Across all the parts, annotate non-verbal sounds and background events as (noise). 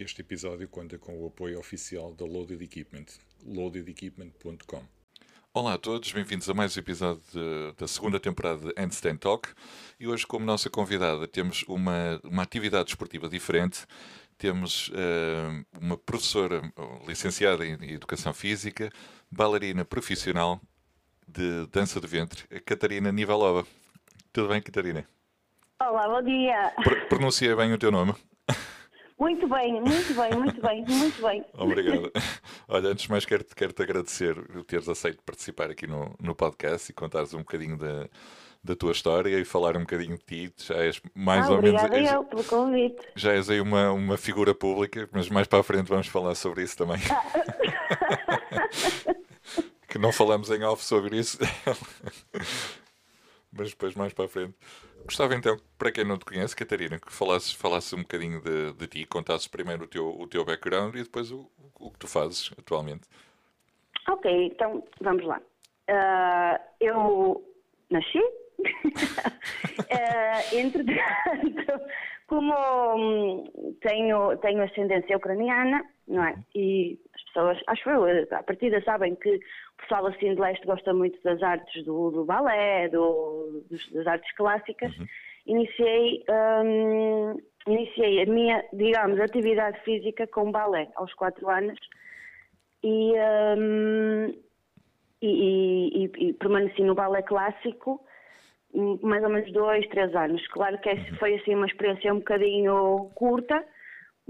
Este episódio conta com o apoio oficial da Loaded Equipment, loadedequipment.com. Olá a todos, bem-vindos a mais um episódio de, da segunda temporada de Handstand Talk. E hoje, como nossa convidada, temos uma, uma atividade esportiva diferente. Temos uh, uma professora licenciada em Educação Física, bailarina profissional de dança de ventre, a Catarina Nivalova. Tudo bem, Catarina? Olá, bom dia. Pr pronunciei bem o teu nome? Muito bem, muito bem, muito bem, muito bem. (laughs) Obrigado. Olha, antes de mais quero-te quero -te agradecer o teres aceito participar aqui no, no podcast e contares um bocadinho da, da tua história e falar um bocadinho de ti. Já és mais ah, ou menos. Obrigada eu pelo convite. Já és aí uma, uma figura pública, mas mais para a frente vamos falar sobre isso também. (laughs) que não falamos em off sobre isso. (laughs) mas depois mais para a frente. Gostava então, para quem não te conhece, Catarina, que falasses, falasses um bocadinho de, de ti, contasses primeiro o teu, o teu background e depois o, o que tu fazes atualmente. Ok, então vamos lá. Uh, eu nasci, uh, (laughs) entretanto, como hum, tenho, tenho ascendência ucraniana, não é? E pessoas, acho eu, a partida sabem que o pessoal assim de leste gosta muito das artes do, do balé, do, das artes clássicas. Uhum. Iniciei, um, iniciei a minha, digamos, atividade física com balé aos quatro anos e, um, e, e, e permaneci no balé clássico mais ou menos dois, três anos. Claro que uhum. foi assim uma experiência um bocadinho curta,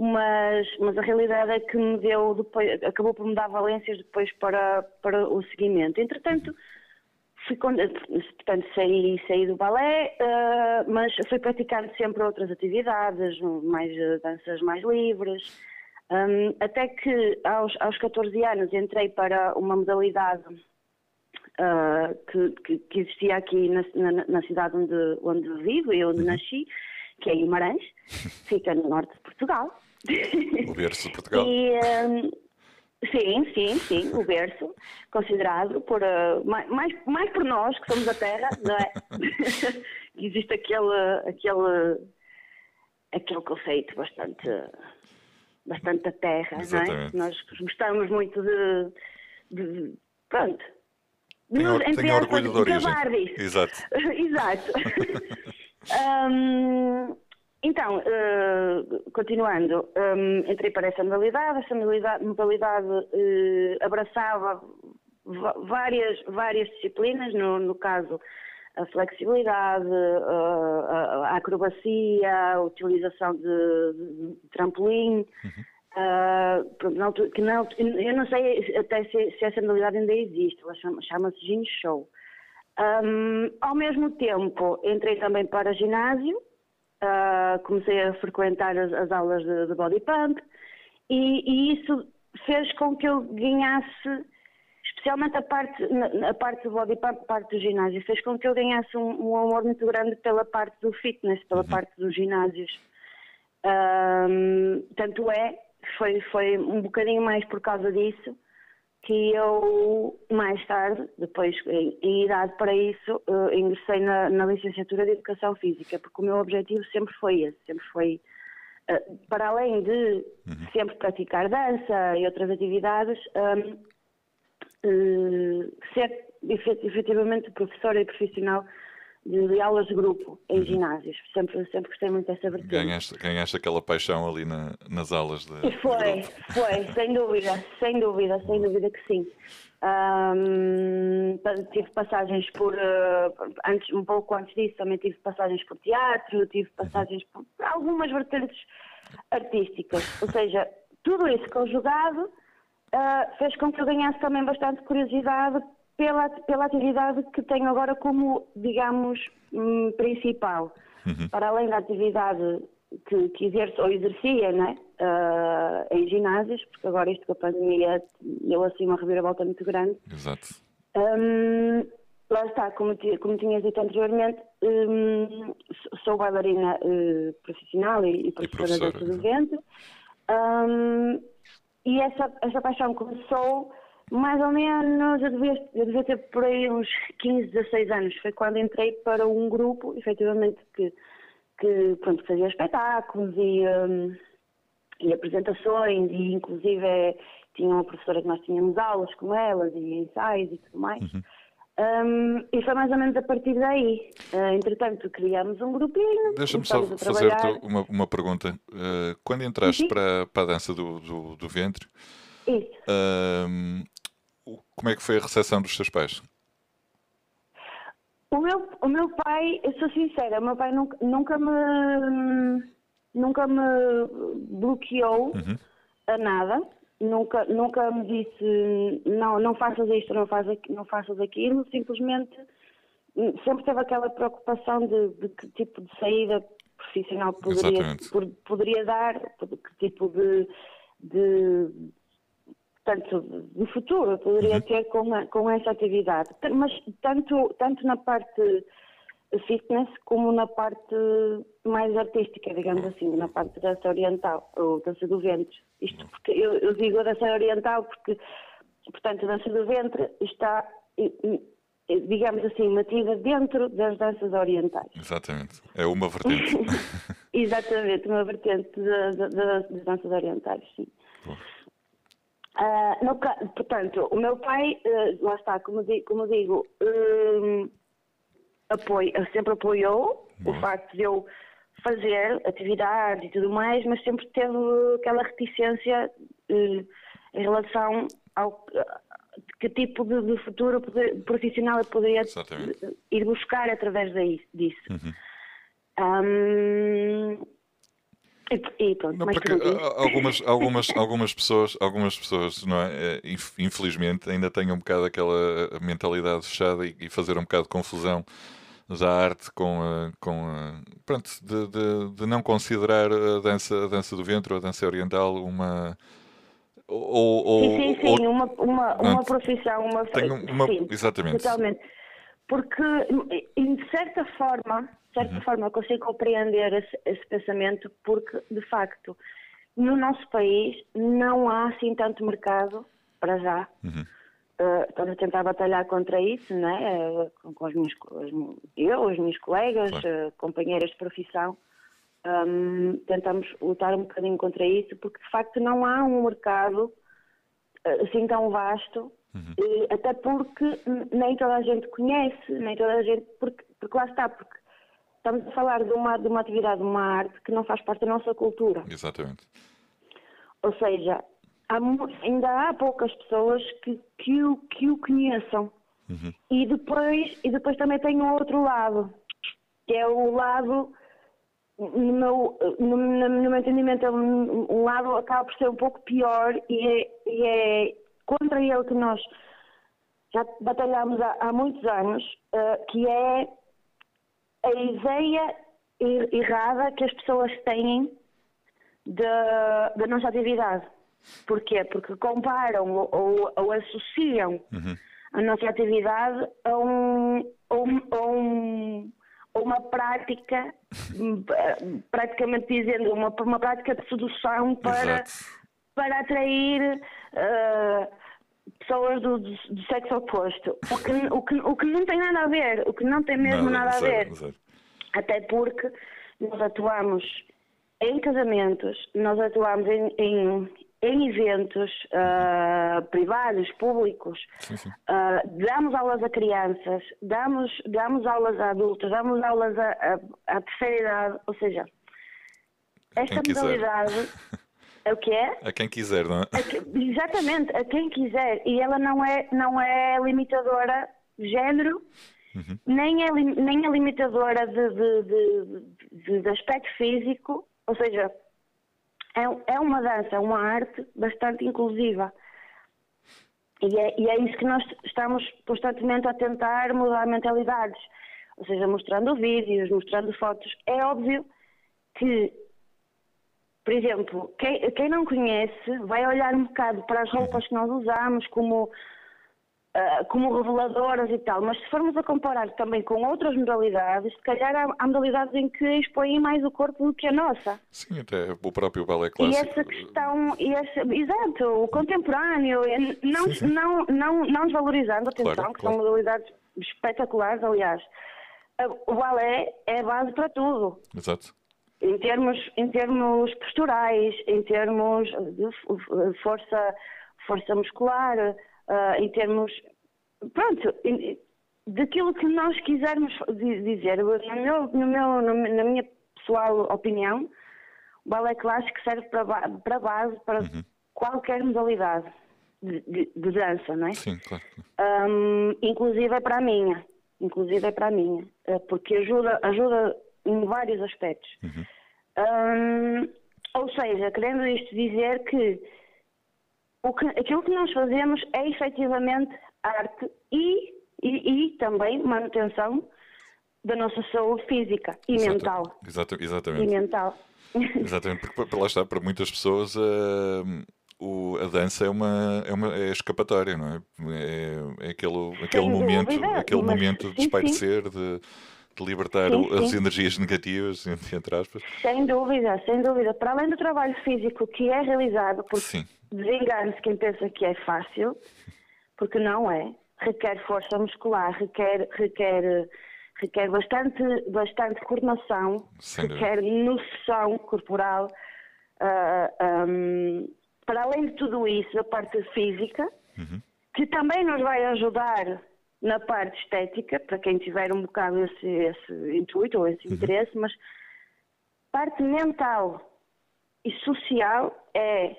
mas, mas a realidade é que me deu depois, acabou por me dar valências depois para, para o seguimento. Entretanto, fui, portanto, saí, saí do balé, uh, mas fui praticando sempre outras atividades, mais danças mais livres, um, até que aos, aos 14 anos entrei para uma modalidade uh, que, que, que, existia aqui na, na, na, cidade onde, onde vivo e onde uhum. nasci, que é Guimarães, fica no norte de Portugal. O berço de Portugal. E, um, sim, sim, sim, o berço, considerado por, uh, mais, mais por nós, que somos a terra, não é? (laughs) Existe aquele, aquele, aquele conceito bastante, bastante da terra, Exatamente. não é? Nós gostamos muito de, de pronto, tenho, tenho orgulho de origem. Exato. (laughs) Exato. um, (laughs) então, uh, continuando, um, entrei para essa modalidade. Essa modalidade, modalidade uh, abraçava várias, várias disciplinas, no, no caso, a flexibilidade, a, a acrobacia, a utilização de, de trampolim. Uhum. Uh, que não, eu não sei até se, se essa modalidade ainda existe, ela chama-se chama Gin Show. Um, ao mesmo tempo, entrei também para ginásio, Uh, comecei a frequentar as, as aulas de, de, body pump e, e, isso fez com que eu ganhasse, especialmente a parte, a parte do body pump, a parte do ginásio, fez com que eu ganhasse um, um amor muito grande pela parte do fitness, pela uhum. parte dos ginásios. Um, tanto é, foi, foi um bocadinho mais por causa disso que eu, mais tarde, depois em, em idade para isso, uh, ingressei na, na, licenciatura de Educação Física, porque o meu objetivo sempre foi esse, sempre foi, uh, para além de uhum. sempre praticar dança e outras atividades, um, uh, ser efetivamente professora e profissional de aulas de grupo em uhum. ginásios. Sempre, sempre gostei muito dessa vertente. Ganhaste, ganhaste aquela paixão ali na, nas aulas de. Foi, de foi, sem dúvida, sem dúvida, sem dúvida que sim. Um, tive passagens por. Uh, antes, um pouco antes disso, também tive passagens por teatro, tive uhum. passagens por, por algumas vertentes artísticas. Ou seja, tudo isso conjugado uh, fez com que eu ganhasse também bastante curiosidade pela, pela atividade que tenho agora como, digamos, hum, principal. Uhum. Para além da atividade que, que exerço ou exercia né, uh, em ginásios, porque agora isto com a pandemia deu assim uma reviravolta muito grande. Exato. Um, lá está, como, como tinha dito anteriormente, um, sou bailarina uh, profissional e, e professora, de evento. Um, e essa, essa paixão começou mais ou menos, eu devia, eu devia ter por aí uns 15, 16 anos. Foi quando entrei para um grupo, efetivamente, que, que pronto, fazia espetáculos e, um, e apresentações, e inclusive é, tinha uma professora que nós tínhamos aulas com elas, e ensaios e tudo mais. Uhum. Um, e foi mais ou menos a partir daí. Uh, entretanto, criámos um grupinho. Deixa-me só fazer-te uma, uma pergunta. Uh, quando entraste para, para a dança do, do, do ventre, uh, como é que foi a recepção dos teus pais? O meu, o meu pai, eu sou sincera, o meu pai nunca, nunca me nunca me bloqueou uhum. a nada nunca, nunca me disse não, não faças isto, não faças, não faças aquilo, simplesmente sempre teve aquela preocupação de, de que tipo de saída profissional poderia, por, poderia dar, que tipo de, de tanto de futuro poderia uhum. ter com, com essa atividade. Mas tanto, tanto na parte fitness como na parte mais artística, digamos assim, na parte da dança oriental, ou dança do ventre. Isto porque eu, eu digo dança oriental porque, portanto, a dança do ventre está, digamos assim, nativa dentro das danças orientais. Exatamente, é uma vertente. (laughs) Exatamente, uma vertente das danças orientais, sim. Uh, no, portanto, o meu pai, uh, lá está, como digo, como digo uh, apoio, sempre apoiou o facto de eu fazer atividades e tudo mais, mas sempre teve aquela reticência uh, em relação ao que tipo de, de futuro poder, profissional eu poderia Exatamente. ir buscar através daí, disso. Uhum. Um, e, e pronto, não, porque algumas, algumas, (laughs) algumas pessoas, algumas pessoas, não é? é infelizmente, ainda têm um bocado aquela mentalidade fechada e, e fazer um bocado de confusão da arte com, a, com a, pronto, de, de, de, não considerar a dança, a dança do ventre ou a dança oriental uma ou, ou, sim, sim, sim, ou, uma, uma, uma profissão, uma, uma sim, exatamente. Totalmente. Porque, de certa forma, de certa uhum. forma, consigo compreender esse, esse, pensamento, porque, de facto, no nosso país não há assim tanto mercado, para já, uhum uh, estamos a tentar batalhar contra isso, né? Uh, com, os meus, eu, os meus colegas, claro. uh, companheiras de profissão, um, tentamos lutar um bocadinho contra isso, porque de facto não há um mercado assim tão vasto, uhum. até porque nem toda a gente conhece, nem toda a gente, porque, porque lá está, porque estamos a falar de uma, de uma atividade, de uma arte que não faz parte da nossa cultura. Exatamente. Ou seja, há, ainda há poucas pessoas que, que, o, que o conheçam. Uhum. E, depois, e depois também tem o outro lado, que é o lado, no meu, no, no meu entendimento, é um, um, lado acaba por ser um pouco pior e é, e é contra ele que nós já batalhamos há, há muitos anos, uh, que é a ideia errada que as pessoas têm da, da nossa atividade. Porquê? Porque comparam ou, ou associam uhum. a nossa atividade a, um, a, um, a, um, a uma prática, praticamente dizendo, uma, uma prática de sedução para, para atrair uh, pessoas do, do, do, sexo oposto. O que, o, que, o que não tem nada a ver, o que não tem mesmo nada, nada a ver. Até porque nós atuamos em casamentos, nós atuamos em, em, em eventos uh, privados, públicos, sim, sim. Uh, damos aulas a crianças, damos, damos aulas a adultos, damos aulas a, a, a terceira idade, ou seja, esta modalidade (laughs) o que é? A quem quiser, não é? Que, exatamente, a quem quiser. E ela não é, não é limitadora de género, uhum. nem, é, nem é limitadora de, de, de, de aspecto físico, ou seja, é, é uma dança, é uma arte bastante inclusiva. E é, e é isso que nós estamos constantemente a tentar mudar mentalidades. Ou seja, mostrando vídeos, mostrando fotos. É óbvio que, por exemplo, quem, quem não conhece vai olhar um bocado para as roupas que nós usamos como uh, como reveladoras e tal, mas se formos a comparar também com outras modalidades, se calhar há, há, modalidades em que expõem mais o corpo do que a nossa. Sim, até o próprio balé clássico. E essa questão, e essa, exato, o contemporâneo, não, sim, sim. não, não, não desvalorizando, atenção, claro, que claro. são modalidades espetaculares, aliás. O balé é a base para tudo. Exato. Em termos, em termos posturais, em termos de força, força muscular, uh, em termos. Pronto, daquilo que nós quisermos dizer. No meu, no meu, na minha pessoal opinião, o balé clássico serve para, para base para uhum. qualquer modalidade de, de, de, dança, não é? Sim, claro. Um, inclusive é para a minha. Inclusive é para a minha. Eh, porque ajuda, ajuda em vários aspectos. Uhum. Um, ou seja, querendo isto dizer que, o que aquilo que nós fazemos é efetivamente arte e, e, e também manutenção da nossa saúde física e Exato, mental. exatamente. E mental. (laughs) Exatamente, porque lá está, para muitas pessoas uh, o, a dança é uma, é uma é escapatória, não é? É, é aquele, aquele momento, aquele mas, momento de espairecer, de, de libertar sim, as energias negativas, (laughs) entre aspas. Sem dúvida, sem dúvida. Para além do trabalho físico que é realizado, porque desengane-se quem pensa que é fácil, porque não é. Requer força muscular, requer, requer requer bastante, bastante coordenação, Sem requer noção corporal. Uh, ah, um, para além de tudo isso, a parte física, uhum. que também nos vai ajudar na parte estética, para quem tiver um bocado esse, esse intuito ou esse uhum. interesse, mas parte mental e social é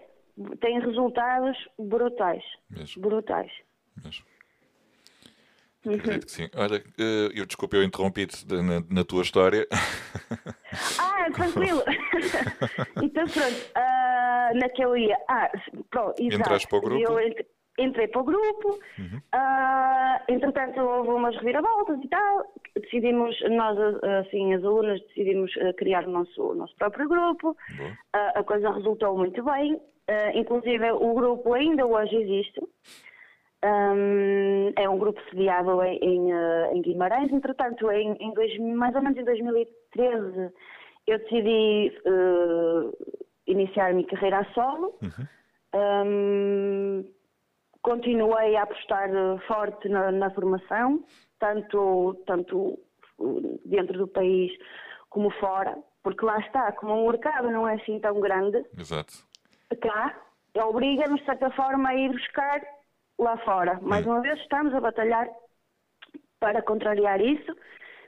tem resultados brutais. Mesmo. Brutais. Mesmo. Uhum. Acredito que sim. Olha, eh, eu desculpe, eu interrompi-te na, na, tua história. (laughs) Ah, (laughs) tranquilo. (laughs) então pronto, uh, na que eu ia. Ah, pronto, exato. Entraste para o grupo? Eu entrei para o grupo, uhum. uh, entretanto houve umas reviravoltas e tal. Decidimos, nós, assim, as alunas decidimos criar o nosso, o nosso próprio grupo. Uh, a coisa resultou muito bem. inclusive, o grupo ainda hoje existe. Um, é um grupo sediado em, em, em Guimarães. Entretanto, em, em dois, mais ou menos em 2013, eu decidi uh, iniciar a minha carreira a solo. Uhum. Um, continuei a apostar forte na, na, formação, tanto, tanto dentro do país como fora, porque lá está, como o mercado não é assim tão grande, Exato. cá, obriga-nos, de certa forma, a ir buscar lá fora. Mais uma vez, estamos a batalhar para contrariar isso,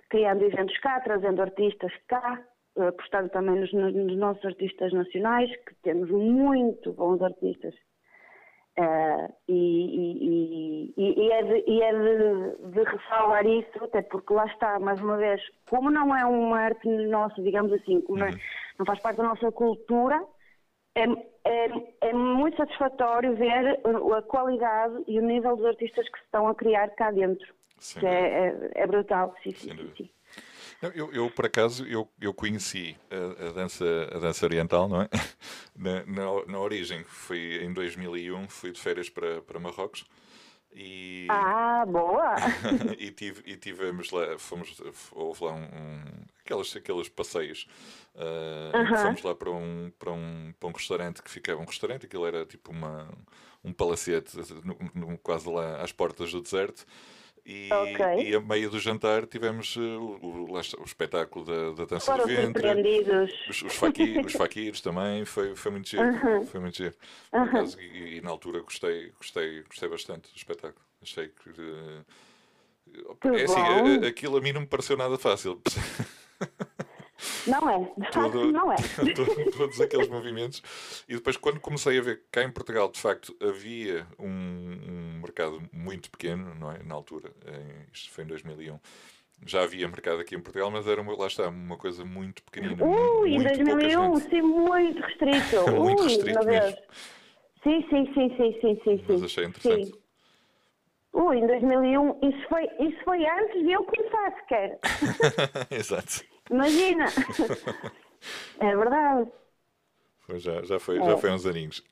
criando eventos cá, trazendo artistas cá, apostando também nos, nos nossos artistas nacionais, que temos muito bons artistas. Uh, e, e, e, e, é, de, e é de, de, ressalvar isso, até porque lá está, mais uma vez, como não é uma arte nossa, digamos assim, como uhum. não, é, não faz parte da nossa cultura, é, é, é, muito satisfatório ver a qualidade e o nível dos artistas que se estão a criar cá dentro. Que é, é, é, brutal, sim, sim, sim. Eu, eu, por acaso, eu, eu conheci a, a, dança, a dança oriental, não é? (laughs) Na, na, na, origem, fui em 2001, fui de férias para, para Marrocos. E... Ah, boa! (laughs) e, tive, e tivemos lá, fomos, houve lá um, um aqueles, aqueles passeios Uh, uh -huh. Fomos lá para um, para, um, para um restaurante que ficava um restaurante, aquilo era tipo uma, um palacete no, no, quase lá às portas do deserto. E, okay. e a meio do jantar tivemos uh, o, o, o, espetáculo da, da dança Foram do ventre, os, os, faqui, os faquiros também, foi, foi muito giro. Foi muito giro. -huh. e, e, na altura gostei, gostei, gostei bastante do espetáculo. Achei que. Uh, é assim, aquilo a mim não me pareceu nada fácil. (laughs) Não é, de facto não é. (laughs) todos aqueles movimentos. E depois, quando comecei a ver que cá em Portugal, de facto, havia um, um mercado muito pequeno, não é? Na altura, em, isto foi em 2001. Já havia mercado aqui em Portugal, mas era uma, lá está, uma coisa muito pequenina. Ui, em 2001, sim, muito restrito. (laughs) muito Ui, restrito mesmo. Sim, sim, sim, sim, sim, sim. Mas achei interessante. Sim. Ui, em 2001, isso foi, isso foi antes de eu começar sequer. (laughs) Exato. Imagina! (laughs) é verdade. Já, já, foi, é. já foi uns aninhos. (laughs)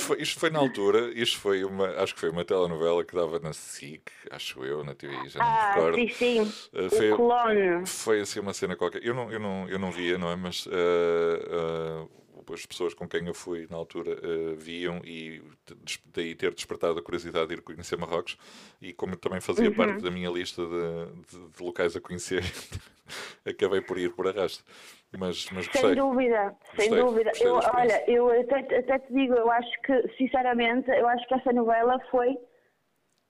Foi, isto foi na altura, isto foi uma, acho que foi uma telenovela que dava na SIC, acho eu, na TV, já não ah, me recordo. Sim, sim. Uh, foi, o Foi assim uma cena qualquer. Eu não, eu não, eu não via, não é? Mas uh, uh, as pessoas com quem eu fui na altura uh, viam e daí ter despertado a curiosidade de ir conhecer Marrocos e como também fazia uhum. parte da minha lista de, de, de locais a conhecer, (laughs) acabei por ir por arrasto. Mas, mas gostei. Sem dúvida, sem gostei, dúvida. Gostei eu, olha, eu até, até, te digo, eu acho que, sinceramente, eu acho que essa novela foi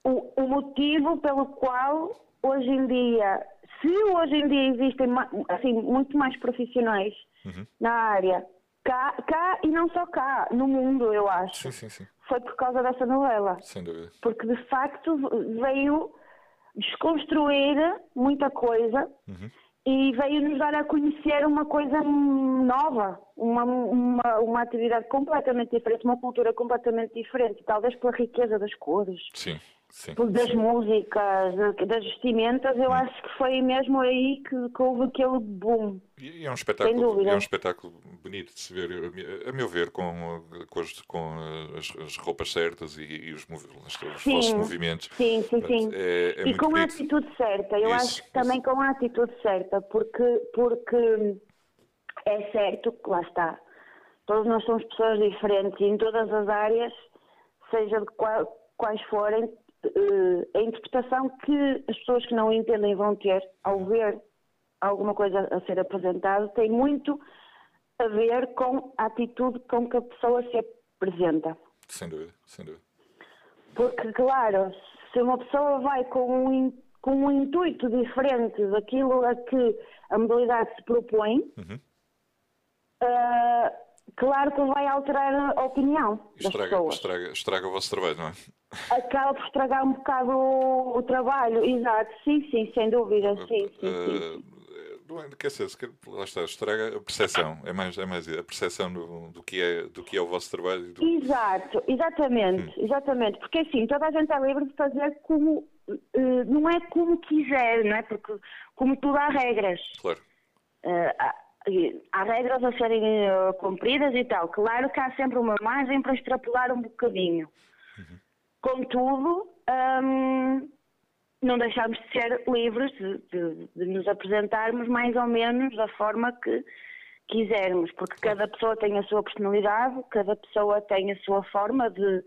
o, o motivo pelo qual hoje em dia, se hoje em dia existem assim, muito mais profissionais uhum. na área, cá, cá e não só cá, no mundo, eu acho. Sim, sim, sim. Foi por causa dessa novela. Sem dúvida. Porque de facto veio desconstruir muita coisa uhum. e veio nos dar a conhecer uma coisa nova, uma, uma, uma atividade completamente diferente, uma cultura completamente diferente, talvez pela riqueza das cores. Sim. Sim, das sim. músicas, das vestimentas, eu hum. acho que foi mesmo aí que, que houve aquele boom. E é um espetáculo, é um espetáculo bonito de se ver, a meu ver, com, com, as, com as, as roupas certas e, e os, os sim, vossos movimentos. Sim, sim, sim. É, é e com bonito. a atitude certa, eu isso, acho que também com a atitude certa, porque, porque é certo que lá está, todos nós somos pessoas diferentes e em todas as áreas, seja de qual, quais forem, a interpretação que as pessoas que não entendem vão ter ao ver alguma coisa a ser apresentada tem muito a ver com a atitude com que a pessoa se apresenta. Sem dúvida, sem dúvida. Porque, claro, se uma pessoa vai com um, com um intuito diferente daquilo a que a modalidade se propõe, uhum. uh, claro que vai alterar a opinião estraga, das pessoas. Estraga, estraga o vosso trabalho, não é? Acaba por estragar um bocado o, o trabalho, exato. Sim, sim, sem dúvida. Sim, sim, sim. Uh, não é, quer dizer, lá está, estraga a percepção, é mais, é mais a percepção do, do, que, é, do que é o vosso trabalho. Do... Exato, exatamente, hum. exatamente, porque assim, toda a gente é livre de fazer como, uh, não é como quiser, não é? Porque como tudo há regras. Claro. Uh, há regras a serem uh, cumpridas e tal. Claro que há sempre uma margem para extrapolar um bocadinho. Uhum. Contudo, um, não deixamos de ser livres de, de, de, nos apresentarmos mais ou menos da forma que quisermos, porque cada pessoa tem a sua personalidade, cada pessoa tem a sua forma de,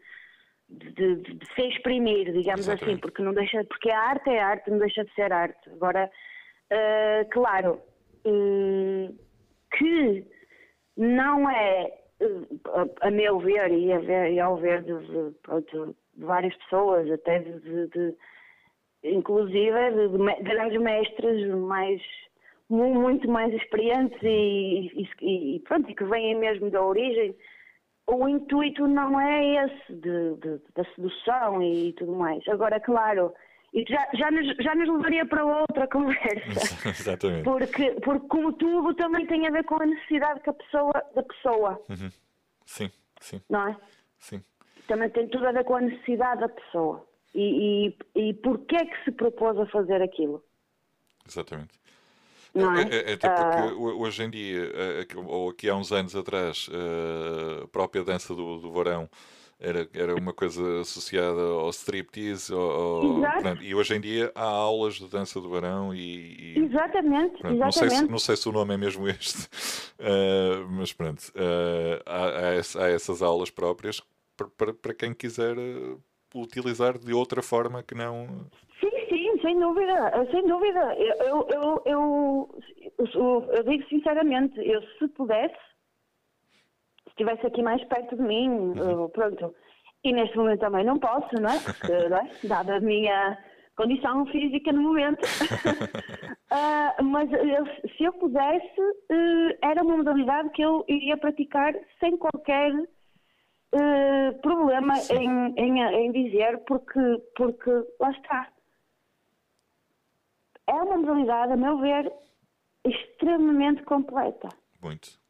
de, de se exprimir, digamos assim, Exatamente. assim, porque não deixa, porque a arte é arte, não deixa de ser arte. Agora, uh, claro, uh, que não é, a, a meu ver e, a ver, e ao ver de, de, de, várias pessoas, até de, de inclusive de, grandes mestres mais muito mais experientes e, e, e, pronto, e que vêm mesmo da origem, o intuito não é esse de, de, da sedução e tudo mais. Agora, claro, já, já, nos, já nos levaria para outra conversa. (laughs) Exatamente. Porque, porque, como tudo, também tem a ver com a necessidade que a pessoa, da pessoa. Uhum. Sim, sim. Não é? Sim. Também tem tudo a ver com a necessidade da pessoa. E, e, e porquê é que se propôs a fazer aquilo? Exatamente. Não é? é, é até porque uh... hoje em dia, ou aqui há uns anos atrás, a própria dança do, do varão era, era uma coisa associada ao striptease, ao, pronto, e hoje em dia há aulas de dança do varão e... e exatamente, exatamente. Não sei, se, não sei se o nome é mesmo (laughs) este, uh, mas pronto, uh, há, há, essas aulas próprias para, para, para quem quiser uh, utilizar de outra forma que não... Sim, sim, sem dúvida, sem dúvida. Eu, eu, eu, eu, eu, eu digo sinceramente, eu se pudesse estivesse aqui mais perto de mim, uhum. pronto. E neste momento também não posso, não é? Porque, (laughs) não é? Dada a minha condição física no momento. uh, (laughs) mas eu, se eu pudesse, uh, era uma modalidade que eu iria praticar sem qualquer uh, problema em, em, em, dizer, porque, porque lá está. É uma modalidade, a meu ver, extremamente completa. Muito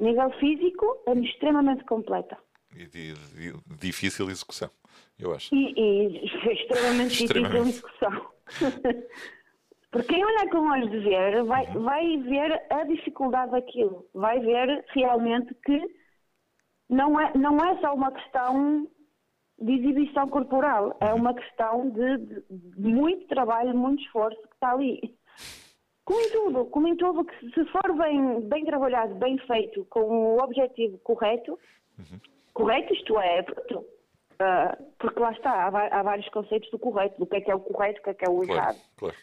nível físico, é extremamente completa. E de, de, difícil execução, eu acho. E, e extremamente, (laughs) extremamente. difícil execução. (laughs) Porque quem olha com olhos de ver vai, uhum. vai ver a dificuldade daquilo, vai ver realmente que não é, não é só uma questão de exibição corporal, é uhum. uma questão de, de, de muito trabalho, muito esforço que está ali Como em tudo, como em tudo, que se for bem, bem trabalhado, bem feito, com o objetivo correto, uhum. correto isto é, uh, porque lá está, há, há, vários conceitos do correto, do que é que é o correto, o que é que é o claro, errado. Claro.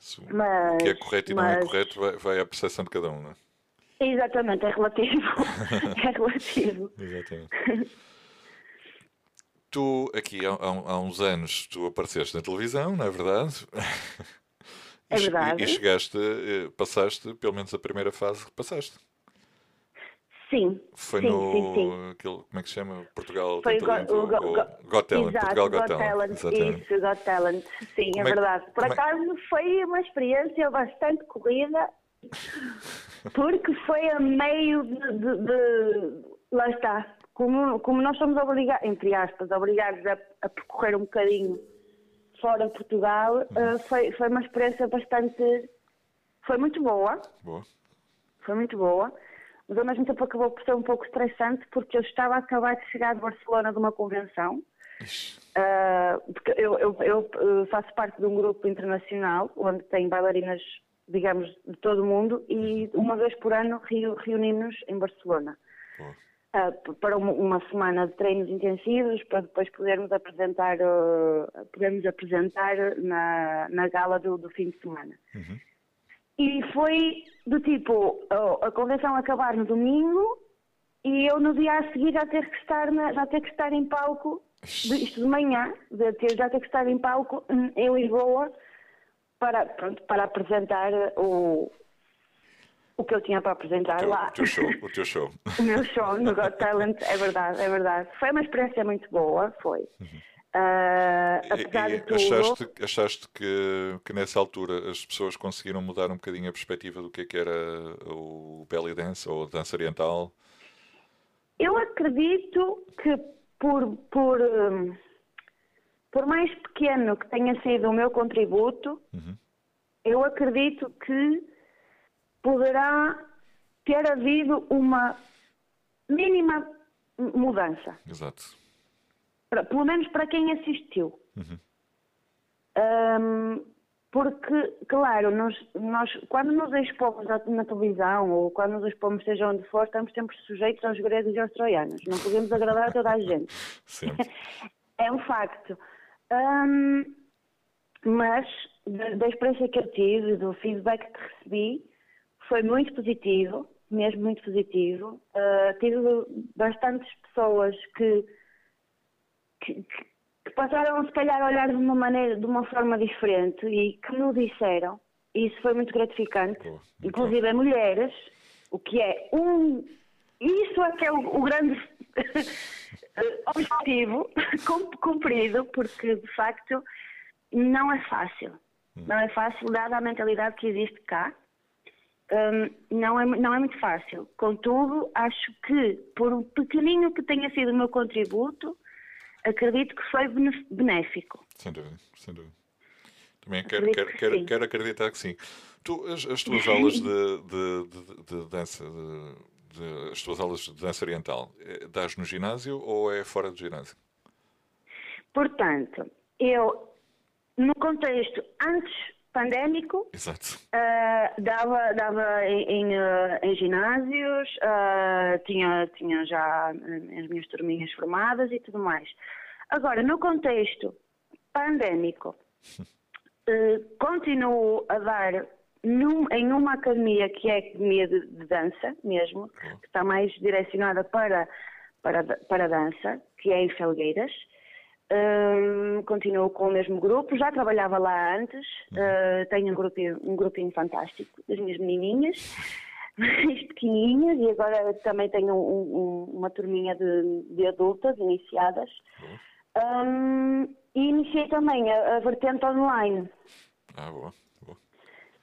Isso, mas, o que é correto e mas... não é correto vai, vai à percepção de cada um, não é? Exatamente, é relativo. (laughs) é relativo. Exatamente. Tu, aqui há, há, uns anos, tu apareceste na televisão, não é verdade? É verdade. E, e chegaste, eh, passaste, pelo menos a primeira fase, passaste. Sim. Foi sim, no. Sim, sim. Aquele, como é que se chama? Portugal Foi o, Talento, go, go, Got Talent. Exato, Portugal Got, Got Talent. Talent. Isso, Got Talent. Sim, é, é, verdade. Por é acaso é... foi uma experiência bastante corrida, porque foi a meio de. de, de lá está. Como, como nós somos obrigados, entre aspas, obrigados a, a percorrer um bocadinho fora de Portugal, uhum. uh, foi, foi uma experiência bastante. Foi muito boa. Boa. Foi muito boa mas ao mesmo tempo acabou por ser um pouco estressante porque eu estava a acabar de chegar de Barcelona de uma convenção. Uh, porque eu, eu, eu, eh, faço parte de um grupo internacional onde tem bailarinas, digamos, de todo o mundo e uma vez por ano reunimos em Barcelona. Uh, para uma, uma, semana de treinos intensivos para depois podermos apresentar, uh, podermos apresentar na, na gala do, do fim de semana. Uhum. E foi do tipo, a convenção acabar no domingo e eu no dia a seguir já ter que estar, na, já ter que estar em palco, de, isto de manhã, de ter, já ter que estar em palco em Lisboa para, pronto, para apresentar o, o que eu tinha para apresentar o teu, lá. O teu show, o teu show. (laughs) o meu show no Got Talent, é verdade, é verdade. Foi uma experiência muito boa, foi. Uhum. Uh, apesar e, de tudo... achaste, achaste que, que nessa altura as pessoas conseguiram mudar um bocadinho a perspectiva do que, é que era o belly dance ou dança oriental? Eu acredito que por, por, hum, por mais pequeno que tenha sido o meu contributo, uhum. eu acredito que poderá ter havido uma mínima mudança. Exato para, pelo menos para quem assistiu. Uhum. Um, porque, claro, nós, nós, quando nos expomos na televisão ou quando nos expomos seja onde for, estamos sempre sujeitos aos gregos e aos troianos. Não podemos agradar a toda a gente. (laughs) (laughs) é um facto. Um, mas, da, da, experiência que eu tive, do feedback que recebi, foi muito positivo, mesmo muito positivo. Uh, tive bastantes pessoas que que, que, passaram se calhar a olhar de uma maneira, de uma forma diferente e que me disseram, e isso foi muito gratificante, oh, inclusive a mulheres, o que é um. Isso é que é o, o grande (laughs) objetivo (laughs) cumprido, porque de facto não é fácil. Hum. Não é fácil, dada a mentalidade que existe cá. Um, não, é, não é muito fácil. Contudo, acho que, por um pequenino que tenha sido o meu contributo, acredito que foi benéfico. Sem dúvida, sem dúvida. Também quero, quero, que quero, quero, acreditar que sim. Tu, as, as tuas (laughs) aulas de, de, de, de dança, as tuas aulas de dança oriental, é, dás no ginásio ou é fora do ginásio? Portanto, eu, no contexto antes pandémico, uh, dava, dava em, em, uh, em ginásios, uh, tinha, tinha já as minhas turminhas formadas e tudo mais. Agora, no contexto pandémico, continuo a dar num, em uma academia que é a academia de, de dança mesmo, que está mais direcionada para, para, para dança, que é em Felgueiras. Um, continuo com o mesmo grupo, já trabalhava lá antes, uh, tenho um grupinho, um grupinho fantástico das minhas menininhas, (laughs) mais pequenininhas, e agora também tenho um, um, uma turminha de, de adultas iniciadas. Um, e iniciei também a, a, vertente online. Ah, boa. boa.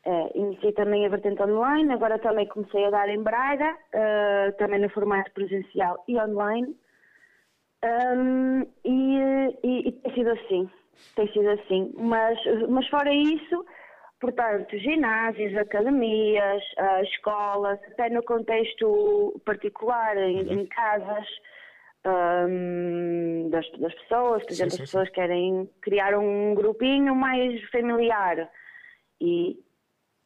É, iniciei também a vertente online, agora também comecei a dar em Braga, uh, também no formato presencial e online. Um, e, e, e, tem sido assim, tem sido assim. Mas, mas fora isso, portanto, ginásios, academias, escolas, até no contexto particular, em, uhum. em casas um, das, das, pessoas, por exemplo, sim, sim, as pessoas querem criar um grupinho mais familiar e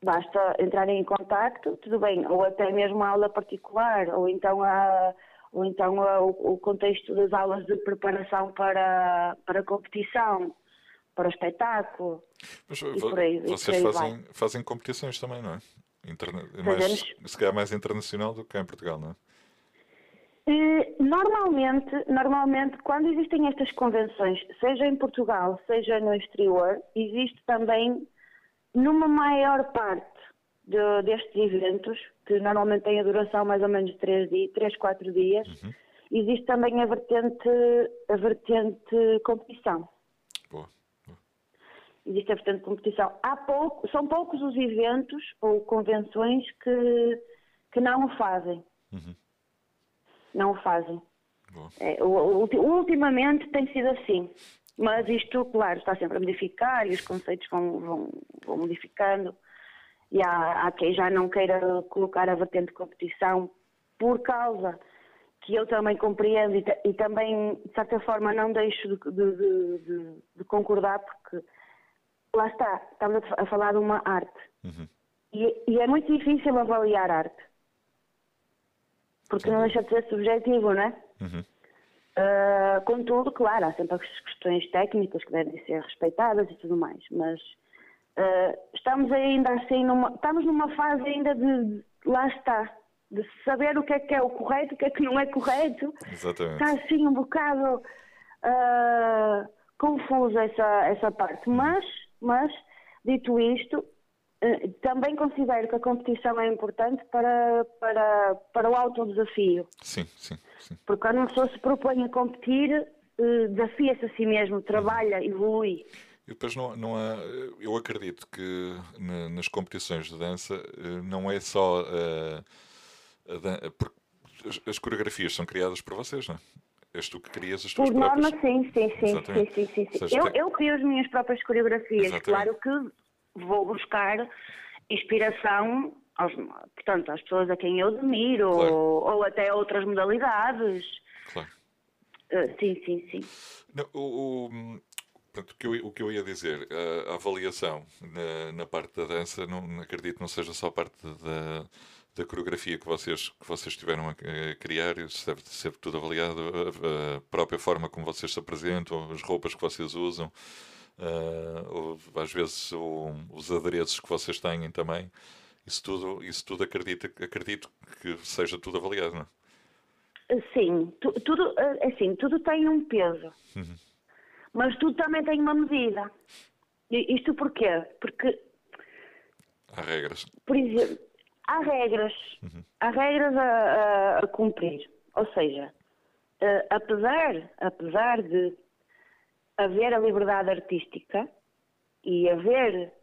basta entrarem em contacto, tudo bem, ou até mesmo a aula particular, ou então a ou então o, o, contexto das aulas de preparação para, para competição, para o espetáculo. Mas aí, vocês fazem, fazem competições também, não é? Interna mais, se calhar mais internacional do que em Portugal, não é? Normalmente, normalmente, quando existem estas convenções, seja em Portugal, seja no exterior, existe também, numa maior parte de, destes eventos, que normalmente têm a duração mais ou menos de 3, dias, 3 4 dias, uhum. existe também a vertente, a vertente competição. Boa. Existe a vertente competição. Há pouco, são poucos os eventos ou convenções que, que não o fazem. Uhum não o fazem. É, ultimamente tem sido assim. Mas isto, claro, está sempre a modificar e os conceitos vão, vão, vão modificando. E há, há, quem já não queira colocar a vertente de competição por causa que eu também compreendo e, e também, de certa forma, não deixo de, de, de, de, concordar, porque lá está, estamos a falar de uma arte. Uhum. E, e é muito difícil avaliar arte porque não deixa de ser subjetivo, não é? Uhum. Uh, contudo, claro, há sempre as questões técnicas que devem ser respeitadas e tudo mais, mas uh, estamos ainda assim numa, estamos numa fase ainda de, lá está, de saber o que é que é o correto, o que é que não é correto. Exatamente. Está assim um bocado uh, confusa essa, essa parte, uhum. mas, mas dito isto, eh, também considero que a competição é importante para, para, para o autodesafio. Sim, sim, sim. Porque quando uma pessoa se propõe a competir, eh, desafia-se a si mesmo, trabalha, evolui. E depois não, não há, eu acredito que nas competições de dança eh, não é só a, a porque as coreografias são criadas por vocês, não é? És tu que crias as tuas Por próprias... norma, sim, sim, sim, sim, sim, sim, sim. Eu, eu crio as minhas próprias coreografias. Exatamente. Claro que vou buscar inspiração aos, portanto, às pessoas a quem eu admiro claro. ou, ou, até outras modalidades. Claro. Uh, sim, sim, sim. Não, o, o, portanto, o, que eu, o que eu ia dizer, a, a avaliação na, na, parte da dança, não, acredito não seja só parte da, da coreografia que vocês, que vocês tiveram a, a criar, isso deve ser tudo avaliado, a, a própria forma como vocês se apresentam, as roupas que vocês usam, uh, às vezes o, os adereços que vocês têm também, isso tudo, isso tudo acredito, acredito que seja tudo avaliado, não é? Sim, tu, tudo, é assim, tudo tem um peso, uhum. Mas tudo também tem uma medida. Isto porquê? Porque há regras. Por exemplo, há regras, uhum. há regras a, a, a, cumprir. Ou seja, uh, apesar, apesar de haver a liberdade artística e haver,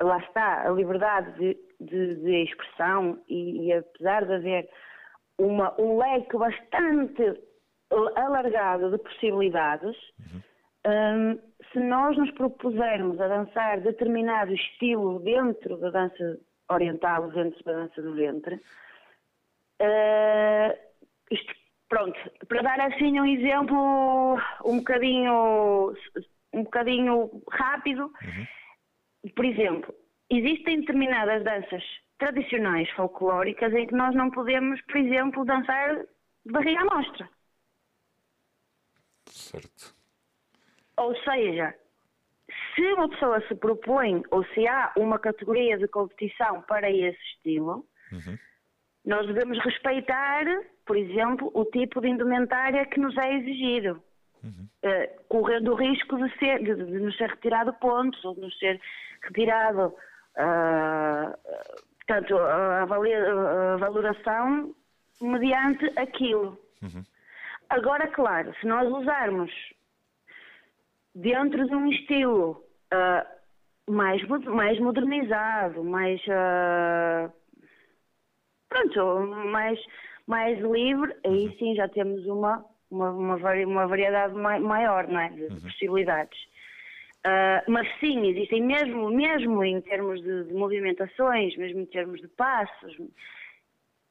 lá está, a liberdade de, de, de expressão e, e, apesar de haver uma, um leque bastante alargado de possibilidades, uhum. Um, se nós nos propusermos a dançar determinado estilo dentro da dança oriental, dentro da dança do ventre, uh, isto Pronto, para dar assim um exemplo um bocadinho, um bocadinho rápido, uhum. por exemplo, existem determinadas danças tradicionais folclóricas em que nós não podemos, por exemplo, dançar de barriga à mostra. Certo. Ou seja, se uma pessoa se propõe ou se há uma categoria de competição para esse estilo, uhum. nós devemos respeitar por exemplo, o tipo de indumentária que nos é exigido. Uhum. Uh, correndo o risco de, ser, de, de, nos ser retirado pontos ou de nos ser retirado uh, portanto, a, a, valoração mediante aquilo. Uhum. Agora, claro, se nós usarmos dentro de um estilo uh, mais, mais modernizado, mais uh, pronto, mais mais livre, aí uhum. sim já temos uma, uma, uma, variedade maior não é? de, uhum. possibilidades. Uh, mas sim, existem mesmo, mesmo em termos de, de, movimentações, mesmo em termos de passos,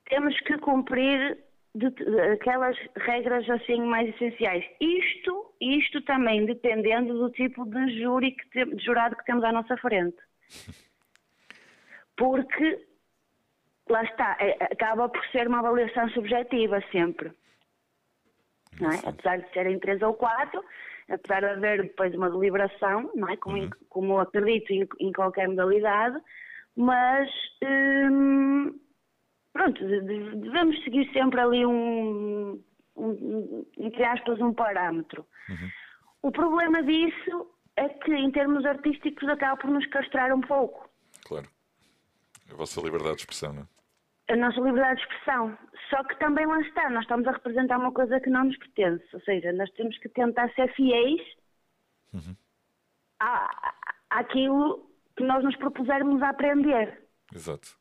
temos que cumprir de, de, aquelas regras assim mais essenciais. Isto, isto também dependendo do tipo de júri que te, de jurado que temos à nossa frente. porque lá está, é, acaba por ser uma avaliação subjetiva sempre. Não é? Apesar de serem três ou quatro, apesar de haver depois uma deliberação, não é? como, uhum. como acredito em, em, qualquer modalidade, mas hum, pronto, devemos seguir sempre ali um, um, entre aspas, um parâmetro. Uhum. O problema disso é que em termos artísticos acaba por nos castrar um pouco. Claro. A vossa liberdade de expressão, não é? a nossa liberdade de expressão. Só que também lá está, nós estamos a representar uma coisa que não nos pertence. Ou seja, nós temos que tentar ser fiéis uhum. à, àquilo que nós nos propusermos a aprender. Exato.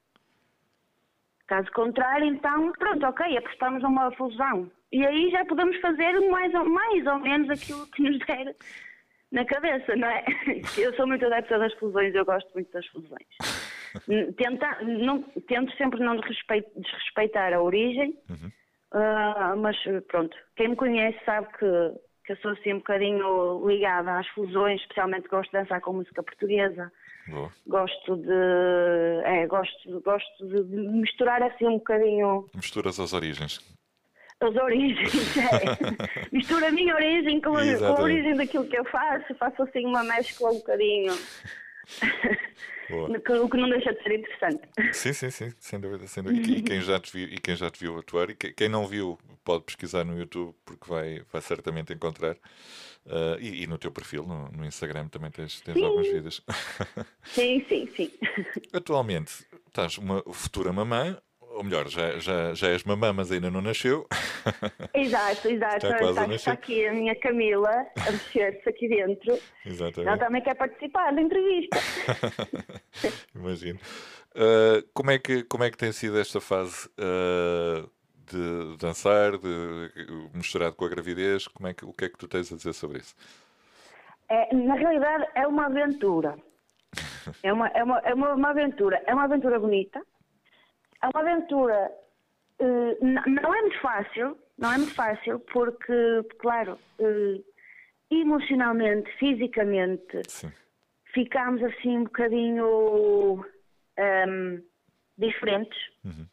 Caso contrário, então, pronto, ok, apostamos numa fusão. E aí já podemos fazer mais ou, mais ou menos aquilo que nos der na cabeça, não é? (laughs) Eu sou muito adepta das fusões, eu gosto muito das fusões. (laughs) Tenta, não, tento sempre não desrespeitar a origem, uhum. uh, mas pronto, quem me conhece sabe que, que eu sou assim um bocadinho ligada às fusões, especialmente gosto de dançar com música portuguesa. Boa. Gosto de. É, gosto, gosto de misturar assim um bocadinho. Misturas as origens. As origens, (laughs) é. Mistura a minha origem com com a origem daquilo que eu faço, faço assim uma mescla um bocadinho. (laughs) o que não deixa de ser interessante. Sim, sim, sim, sem dúvida, sem dúvida. (laughs) E, quem já te viu, e quem já te viu atuar, e quem não viu, pode pesquisar no YouTube, porque vai, vai certamente encontrar. Uh, e, e, no teu perfil, no, no Instagram, também tens, tens alguns vídeos. (laughs) Sim, sim, sim. Atualmente, estás uma futura mamã, ou melhor, já, já, já és mamã, mas ainda não nasceu. (laughs) Exato, exato. Está, está, está aqui a minha Camila a mexer-se aqui dentro. Exatamente. Ela também quer participar da entrevista. (laughs) Imagino. Uh, como, é que, como é que tem sido esta fase uh, de dançar, de, misturado com a gravidez? Como é que, o que é que tu tens a dizer sobre isso? É, na realidade, é uma aventura. (laughs) É uma, é, uma, é uma, uma aventura. É uma aventura bonita é uma aventura. Uh, não é muito fácil, não é muito fácil, porque, claro, uh, emocionalmente, fisicamente, Sim. ficamos assim um bocadinho um, ehm, diferentes. Uhum.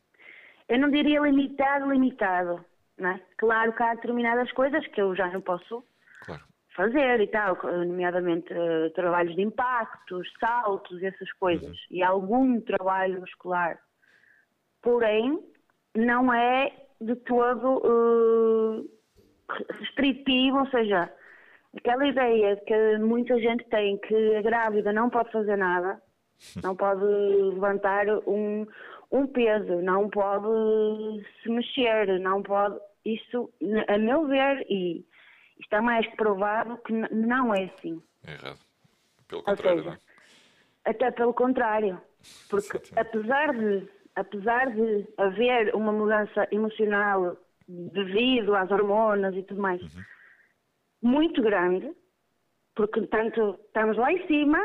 Eu não diria limitado, limitado. Não é? Claro que há determinadas coisas que eu já não posso claro. fazer e tal, nomeadamente uh, trabalhos de impactos, saltos, essas coisas. Uhum. E algum trabalho muscular porém não é de todo uh, restritivo, ou seja, aquela ideia que muita gente tem que a grávida não pode fazer nada, não pode levantar um, um peso, não pode se mexer, não pode. Isso, a meu ver, e está mais provado que não é assim. É errado. Pelo contrário, seja, não é? Até pelo contrário. Porque apesar de apesar de haver uma mudança emocional devido às hormonas e tudo mais, uhum. muito grande, porque tanto estamos lá em cima,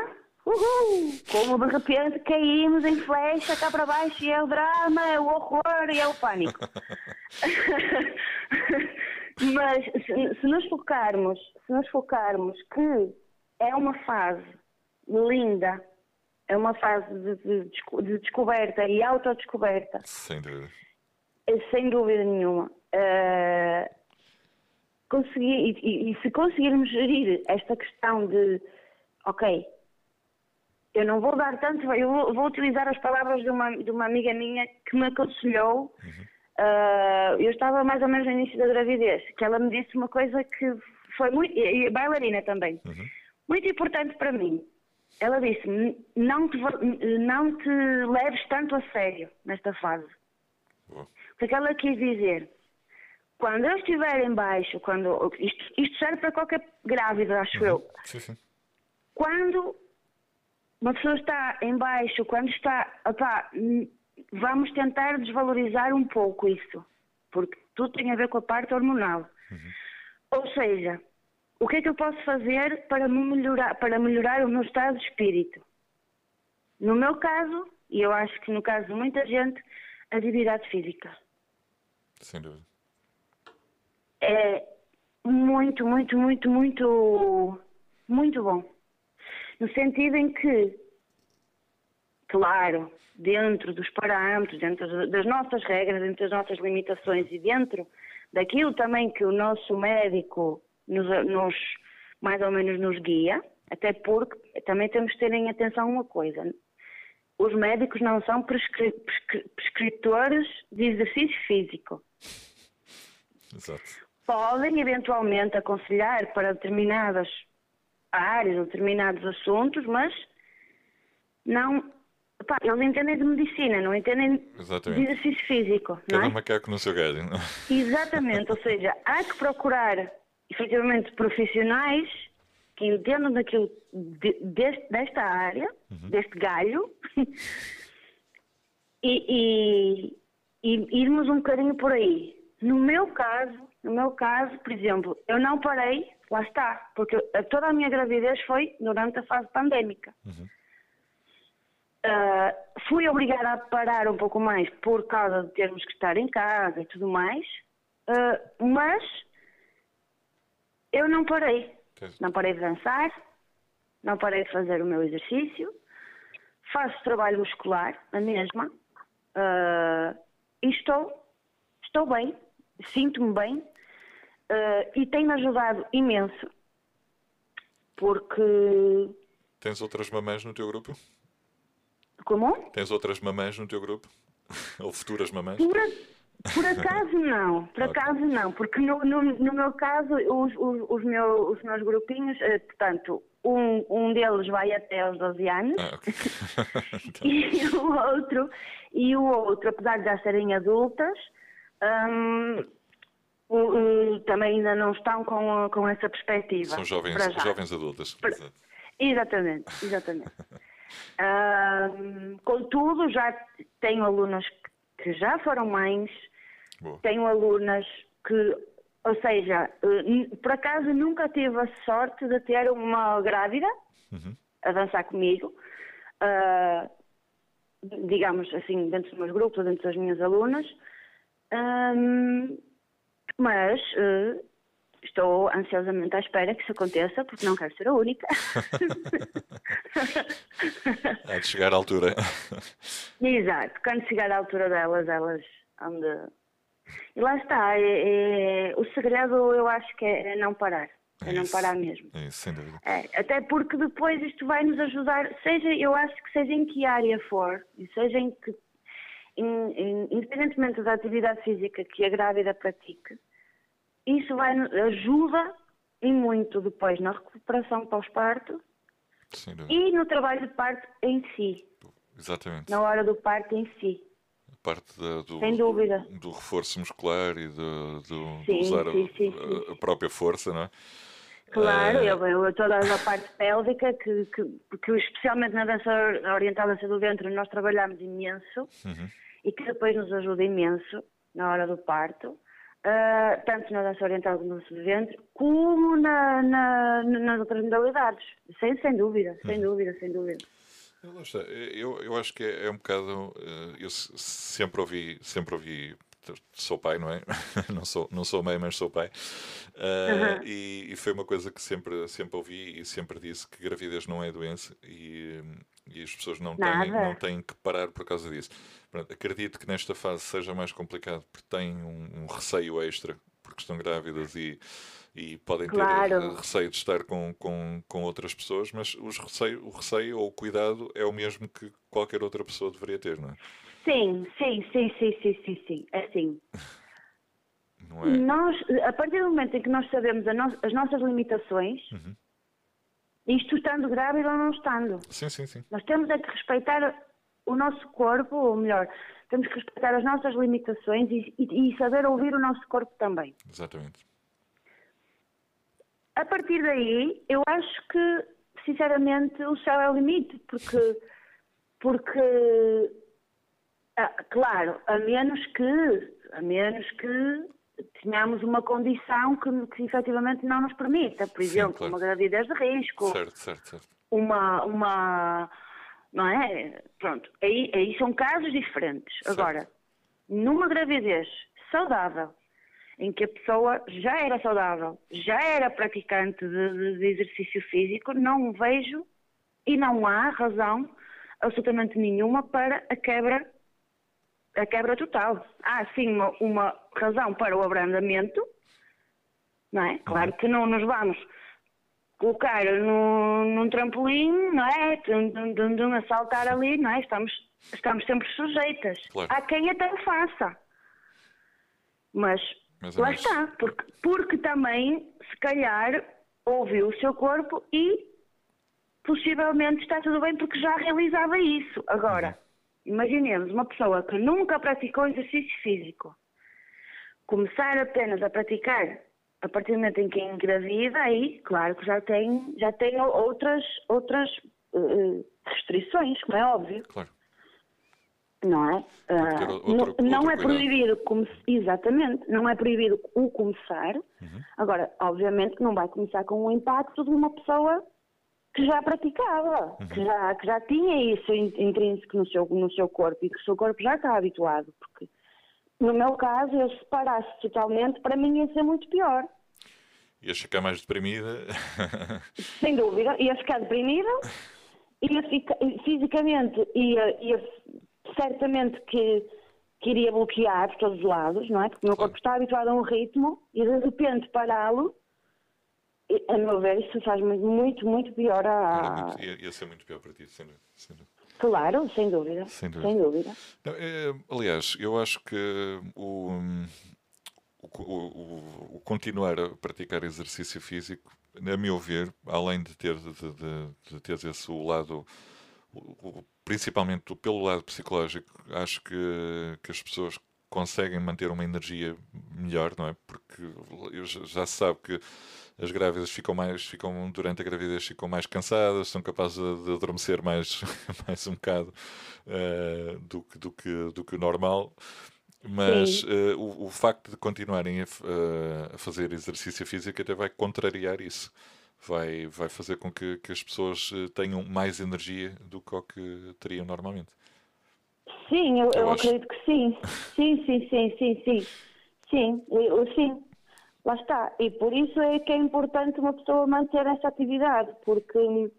uhul, como de repente caímos em flecha cá para baixo e é o drama, é o horror e é o pânico. (laughs) Mas se, se nos focarmos, se nos focarmos que é uma fase linda, é uma fase de, de, de descoberta e autodescoberta. Sem dúvida. É, sem dúvida nenhuma. Uh, conseguir, e, e, se conseguirmos gerir esta questão de, ok, eu não vou dar tanto, eu vou, vou utilizar as palavras de uma, de uma amiga minha que me aconselhou. Uhum. Uh, eu estava mais ou menos no início da gravidez, que ela me disse uma coisa que foi muito, e bailarina também, uhum. muito importante para mim ela disse não te, não te leves tanto a sério nesta fase. O que ela quis dizer? Quando eu estiver em baixo, quando, isto, isto serve para qualquer grávida, acho uhum. eu. Sim, sim. Quando uma pessoa está em baixo, quando está, opá, vamos tentar desvalorizar um pouco isso, porque tudo tem a ver com a parte hormonal. Uhum. Ou seja, o que é que eu posso fazer para melhorar, para melhorar o meu estado de espírito? No meu caso, e eu acho que no caso de muita gente, a atividade física. Sem dúvida. É muito, muito, muito, muito, muito bom. No sentido em que, claro, dentro dos parâmetros, dentro das nossas regras, dentro das nossas limitações e dentro daquilo também que o nosso médico nos, nos mais ou menos nos guia, até porque também temos de ter em atenção uma coisa. Os médicos não são prescri prescri prescritores de exercício físico. Exato. Podem eventualmente aconselhar para determinadas áreas, determinados assuntos, mas não. Pá, eles entendem de medicina, não entendem Exatamente. de exercício físico. Cada não é? macaco no seu galho. Exatamente, ou seja, há que procurar efetivamente profissionais que entendam daquilo de- deste- desta área, deste galho, (laughs) e, e, e irmos um bocadinho por aí. No meu caso, no meu caso, por exemplo, eu não parei, lá está, porque toda a minha gravidez foi durante a fase pandémica. Ah, fui obrigada a parar um pouco mais por causa de termos que estar em casa e tudo mais, ah, mas eu não parei. Não parei de dançar, não parei de fazer o meu exercício, faço trabalho muscular, a mesma, ah, e estou, estou bem, sinto-me bem ah, e tem-me ajudado imenso, porque, Tens outras mamães no teu grupo? como? Tens outras mamães no teu grupo? (laughs) Ou futuras mamães? A- por acaso não, por acaso não, porque no, no, no meu caso os, os, os, meu- os meus grupinhos, eh, portanto, um, um deles vai até aos 12 anos Ah, ok. Então, (laughs) (laughs) e o outro, e o outro, apesar de já serem adultas, o- também ainda não estão com, com essa perspectiva. São jovens, jovens adultas. Para-. Exatamente, exatamente. Ahm, (laughs) contudo, já tenho alunas que- que já foram mães, Boa. tenho alunas que, ou seja, eh, por acaso nunca tive a sorte de ter uma grávida Uhum. a dançar comigo, ah, digamos assim, dentro dos meus grupos, dentro das minhas alunas, Ahm, mas eh, estou ansiosamente à espera que isso aconteça, porque não quero ser a única. (laughs) Há de chegar à altura. Exato, quando chegar à altura delas, elas hão de. E lá está, é- é- o segredo eu acho que é, é não parar, é, não isso. parar mesmo. É isso, sem dúvida. É, até porque depois isto vai nos ajudar, seja, eu acho que seja em que área for, e seja em que, in- in- independentemente da atividade física que a grávida pratique, isso vai, ajuda e muito depois na recuperação pós-parto e no trabalho de parto em si, Exatamente. na hora do parto em si. Parte da- do, Sem dúvida. do reforço muscular e do, do- Sim, usar a- sim, sim, a, a própria força, não é? Claro, Eh, eu, eu toda a parte pélvica, que, que, que especialmente na dança oriental dança do ventre nós trabalhamos imenso Uhum. e que depois nos ajuda imenso na hora do parto, ah, tanto na dança oriental como na dança do ventre, como na, na- nas outras modalidades. Sem, sem dúvida, Uhum. sem dúvida, sem dúvida. Eu, eu acho que é, é um bocado. eh, Eu se- sempre ouvi, sempre ouvi. Sou pai, não é? (laughs) Não sou, não sou mãe, mas sou pai. Eh, Uhum. e, e foi uma coisa que sempre, sempre ouvi e sempre disse que gravidez não é doença e, e as pessoas não têm, não têm que parar por causa disso. Pronto, acredito que nesta fase seja mais complicado porque têm um, um receio extra porque estão grávidas e, e podem ter Claro. eh, receio de estar com, com, com outras pessoas, mas os receio, o receio ou o cuidado é o mesmo que qualquer outra pessoa deveria ter, não é? Sim, sim, sim, sim, sim, sim, sim. Assim, (laughs) Não é? nós, a partir do momento em que nós sabemos no- as nossas limitações, Uhum. isto estando grávida ou não estando, Sim, sim, sim. Nós temos é que respeitar o nosso corpo, ou melhor, temos que respeitar as nossas limitações e, e- e saber ouvir o nosso corpo também. Exatamente. A partir daí, eu acho que, sinceramente, o céu é o limite, porque, (laughs) porque ah, claro, a menos que, a menos que tenhamos uma condição que, que efetivamente não nos permita, por Sim, exemplo, claro. uma gravidez de risco, Certo, certo, certo. uma, uma não é? Pronto, aí, aí são casos diferentes. Agora, numa gravidez saudável, em que a pessoa já era saudável, já era praticante de, de- exercício físico, não vejo e não há razão absolutamente nenhuma para a quebra, a quebra total. Há sim uma, uma razão para o abrandamento, não é? Claro que não nos vamos colocar no, num trampolim, não é? Dum, dum, dum, a saltar ali, não é? Estamos, estamos sempre sujeitas. Claro. Há quem até o faça. Mas, Mas lá está, porque, porque também, se calhar, ouviu o seu corpo e possivelmente está tudo bem porque já realizava isso. Agora, imaginemos uma pessoa que nunca praticou exercício físico, começar apenas a praticar a partir do momento em que engravida, aí, claro que já tem, já tem outras, outras eh, restrições, como é óbvio Claro. Não é? Ah, ter outro- não, outro não é proibido, come- exatamente, não é proibido o começar. Uhum. Agora, obviamente que não vai começar com o impacto de uma pessoa que já praticava, Uhum. que, já, que já tinha isso in- intrínseco no seu, no seu corpo e que o seu corpo já está habituado. Porque, no meu caso, eu se parasse totalmente, para mim ia ser muito pior. Ias ficar mais deprimida. (laughs) Sem dúvida, ia ficar deprimida, ia ficar, fisicamente ia, ia certamente que, que iria bloquear por todos os lados, não é? Porque o meu corpo está habituado a um ritmo e de repente pará-lo, a meu ver, isso faz muito, muito, muito pior a. muito- ia, ia ser muito pior para ti, sem dúvida. sem dúvida. Claro, sem dúvida. Sem dúvida. Sem dúvida. Não, é, aliás, eu acho que o, o, o- o continuar a praticar exercício físico, a meu ver, além de ter, de, de, de ter esse lado, o- principalmente pelo lado psicológico, acho que, que as pessoas conseguem manter uma energia melhor, não é? Porque já se sabe que as grávidas ficam mais, ficam durante a gravidez ficam mais cansadas, são capazes de, adormecer mais, (laughs) mais um bocado eh, do, que, do, que, do que o normal. Mas eh, o, o facto de continuarem a, a- a fazer exercício físico até vai contrariar isso. Vai, vai fazer com que, que as pessoas eh, tenham mais energia do que o que teriam normalmente. Sim, eu, Eu eu acredito que sim. Sim, sim, sim, sim, sim. Sim, eu- sim. Lá está. E por isso é que é importante uma pessoa manter essa atividade, porque,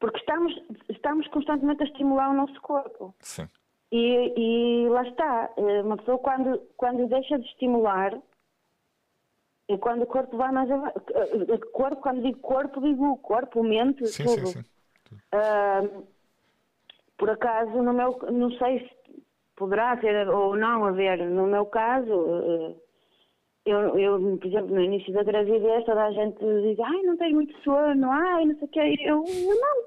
porque estamos, estamos constantemente a estimular o nosso corpo. Sim, E, e lá está. eh, Uma pessoa quando, quando deixa de estimular, é quando o corpo vai mais ava- eh, Corpo, quando digo corpo, digo corpo, mente, sim, tudo. sim, sim. Ah, por acaso, no meu, não sei se poderá ter ou não haver, no meu caso, eh, eu, eu, por exemplo, no início da gravidez, toda a gente diz, ai, não tenho muito sono, ai, não sei o quê. Eu, não,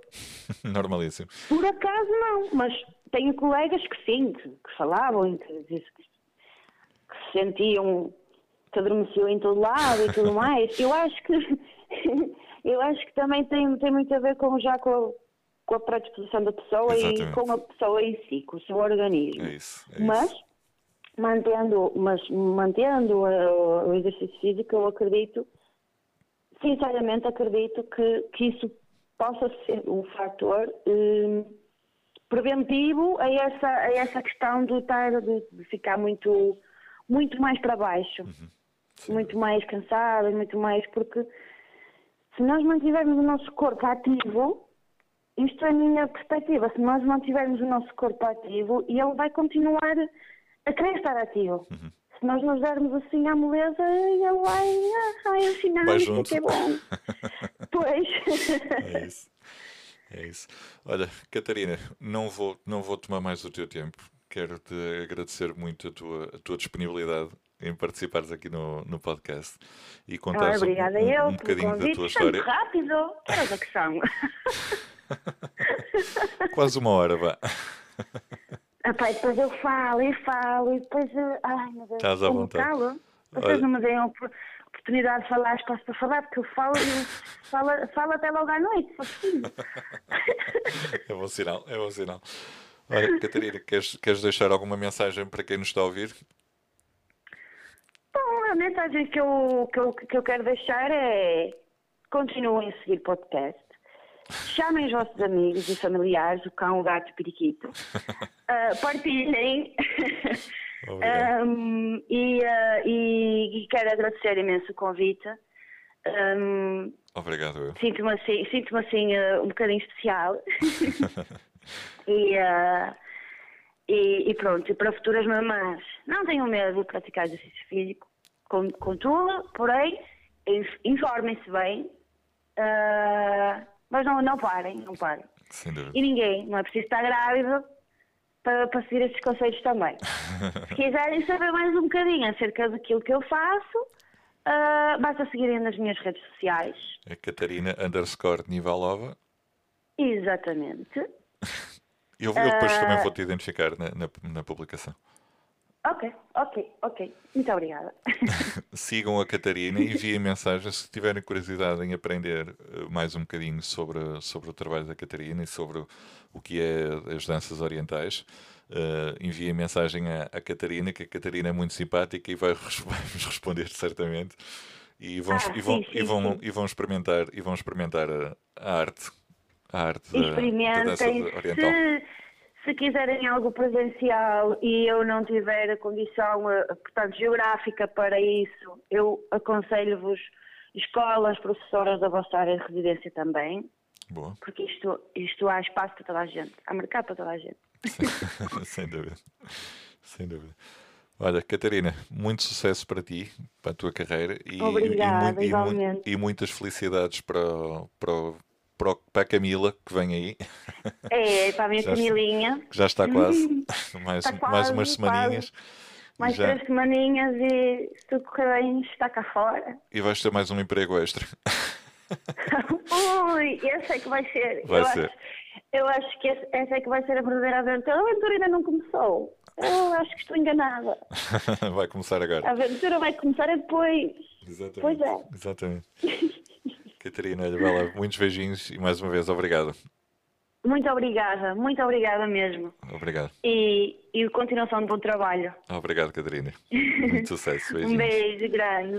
(laughs) Normalíssimo. por acaso não, mas tenho colegas que sim, que, que falavam e que, que se sentiam que adormeciam em todo lado e tudo mais. Eu acho que (laughs) eu acho que também tem, tem muito a ver com já com a, com a predisposição da pessoa Exatamente. e com a pessoa em si, com o seu organismo. É isso. É Mas isso. mantendo, mas mantendo eh, o exercício físico, eu acredito, sinceramente acredito que, que isso possa ser um fator eh, preventivo a essa, a essa questão de, estar, de, ficar muito, muito mais para baixo, Sim. muito mais cansado, muito mais porque se nós mantivermos o nosso corpo ativo, isto é a minha perspectiva, se nós mantivermos o nosso corpo ativo, ele vai continuar a querer estar ativo. Uhum. Se nós nos dermos assim à moleza, ele vai, ah, ai, afinal, Vai junto. que é bom. (laughs) pois. É isso. É isso. Olha, Catarina, não vou, não vou tomar mais o teu tempo. Quero-te agradecer muito a tua, a tua disponibilidade em participares aqui no, no podcast e Ah, contares um, obrigada um- eu um pelo bocadinho da convite. tua é muito história. rápido. Era da questão. (laughs) Quase uma hora, vá. (laughs) Ah, pá, e depois eu falo e falo e depois. eu- Ai, meu Deus. Estás à eu vontade. calo. Vocês Olha- não me deem oportunidade de falar, espaço para falar, porque eu falo e falo, falo até logo à noite. (laughs) É bom sinal, é bom sinal. Olha, Catarina, queres, queres deixar alguma mensagem para quem nos está a ouvir? A mensagem que eu, que, eu, que eu quero deixar é continuem a seguir o podcast. Chamem os vossos amigos e familiares, o cão, o gato, o periquito. (laughs) Ah, partilhem. Um, (laughs) e, ah, e- e quero agradecer imenso o convite. Um, Obrigado. Sinto-me assim, sinto assim ah, um bocadinho especial. (laughs) E, uh, e, e, pronto, e para futuras mamãs, não tenham medo de praticar exercício físico, contudo, porém, informem-se bem, uh, mas não, não parem, não parem. E ninguém, não é preciso estar grávido para, para seguir estes conselhos também. (laughs) Se quiserem saber mais um bocadinho acerca daquilo que eu faço, uh, basta seguirem nas minhas redes sociais. A Catarina underscore Nivalova. Exatamente. (laughs) eu, eu depois uh, também vou te identificar na, na, na publicação. Ok, ok, ok. Muito obrigada. (laughs) Sigam a Catarina e enviem (laughs) mensagens se tiverem curiosidade em aprender eh, mais um bocadinho sobre, sobre o trabalho da Catarina e sobre o que é as danças orientais. Uh, enviem mensagem à, à, Catarina, que a Catarina é muito simpática e vai, (laughs) vai-vos responder certamente. E vão, ah, e vão, sim, sim, e vão, e vão experimentar, e vão experimentar a, a arte. A arte da, da dança oriental. Se se quiserem algo presencial e eu não tiver a condição, eh, portanto, geográfica para isso, eu aconselho-vos escolas, professoras da vossa área de residência também. Boa. Porque isto, isto há espaço para toda a gente, há mercado para toda a gente. (laughs) Sem dúvida. Sem dúvida. Olha, Catarina, muito sucesso para ti, para a tua carreira e, Obrigada, e, e, e muitas felicidades para, para, para a Camila, que vem aí. É, para a minha (laughs) já Camilinha. Está, já está quase. (laughs) (laughs) mais, está quase, mais umas semaninhas. Quase. Mais já... três semaninhas e se tudo correr bem está cá fora. E vais ter mais um emprego extra. Ui, esse é que vai ser. Vai eu ser. Acho, eu acho que essa é que vai ser a verdadeira aventura. A aventura ainda não começou. Eu acho que estou enganada. vai começar agora. A aventura vai começar depois. Exatamente. Pois é. Exatamente. Catarina, olha, muitos beijinhos e mais uma vez obrigado. Muito obrigada, muito obrigada mesmo. Obrigado. E, e continuação de bom trabalho. Obrigado, Catarina. Muito sucesso. (laughs) Beijinhos. um beijo grande.